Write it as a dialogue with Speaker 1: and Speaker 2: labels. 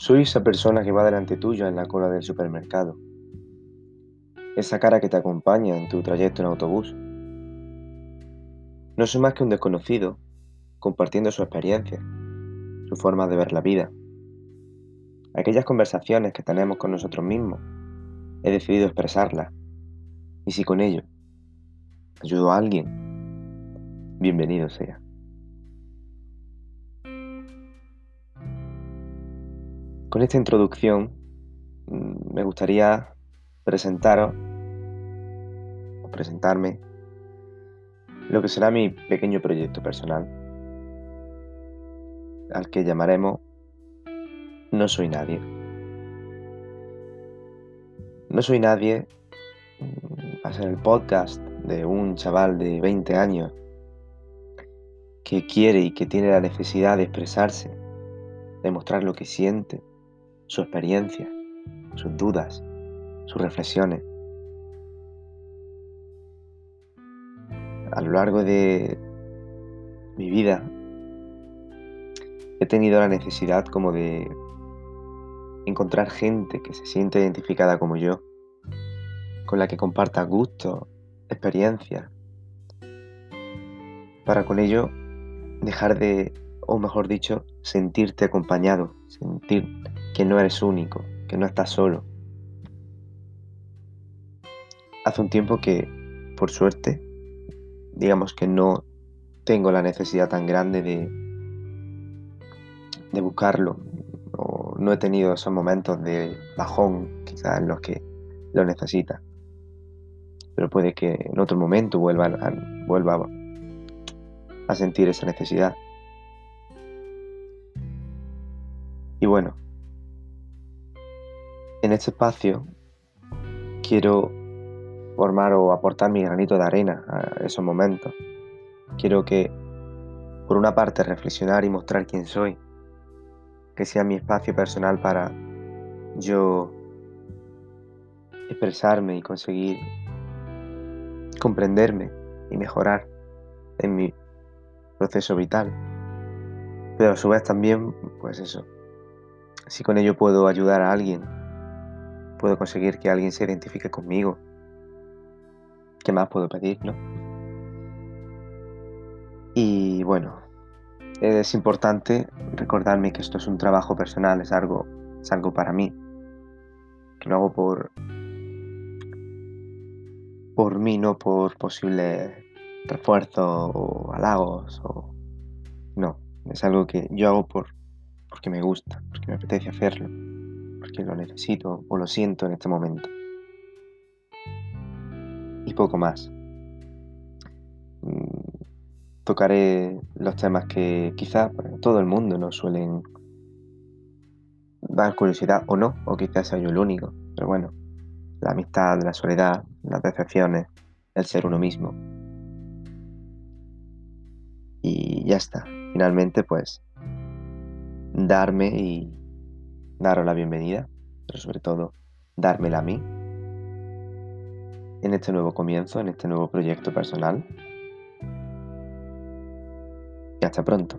Speaker 1: Soy esa persona que va delante tuyo en la cola del supermercado. Esa cara que te acompaña en tu trayecto en autobús. No soy más que un desconocido, compartiendo su experiencia, su forma de ver la vida. Aquellas conversaciones que tenemos con nosotros mismos, he decidido expresarlas. Y si con ello ayudo a alguien, bienvenido sea. Con esta introducción mm, me gustaría presentaros presentarme lo que será mi pequeño proyecto personal, al que llamaremos No soy nadie. No soy nadie mm, va a ser el podcast de un chaval de 20 años que quiere y que tiene la necesidad de expresarse, de mostrar lo que siente, su experiencia, sus dudas, sus reflexiones. A lo largo de mi vida he tenido la necesidad como de encontrar gente que se siente identificada como yo, con la que comparta gustos, experiencias, para con ello dejar de, o mejor dicho, sentirte acompañado, sentir que no eres único, que no estás solo. Hace un tiempo que, por suerte, digamos que no tengo la necesidad tan grande de, de buscarlo. O no he tenido esos momentos de bajón, quizás en los que lo necesita. Pero puede que en otro momento vuelva vuelva a sentir esa necesidad. Y bueno, en este espacio quiero formar o aportar mi granito de arena a esos momentos. Quiero que, por una parte, reflexionar y mostrar quién soy, que sea mi espacio personal para yo expresarme y conseguir comprenderme y mejorar en mi proceso vital. Pero a su vez también, pues eso, si con ello puedo ayudar a alguien puedo conseguir que alguien se identifique conmigo. ¿Qué más puedo pedir, no? Y bueno, es importante recordarme que esto es un trabajo personal, es algo, es algo para mí, que lo hago por, por mí, no por posibles refuerzos o halagos o no, es algo que yo hago por porque me gusta, porque me apetece hacerlo porque lo necesito o lo siento en este momento. Y poco más. Mm, tocaré los temas que quizás todo el mundo no suelen dar curiosidad o no, o quizás sea yo el único. Pero bueno, la amistad, la soledad, las decepciones, el ser uno mismo. Y ya está. Finalmente, pues, darme y daros la bienvenida, pero sobre todo dármela a mí en este nuevo comienzo, en este nuevo proyecto personal. Y hasta pronto.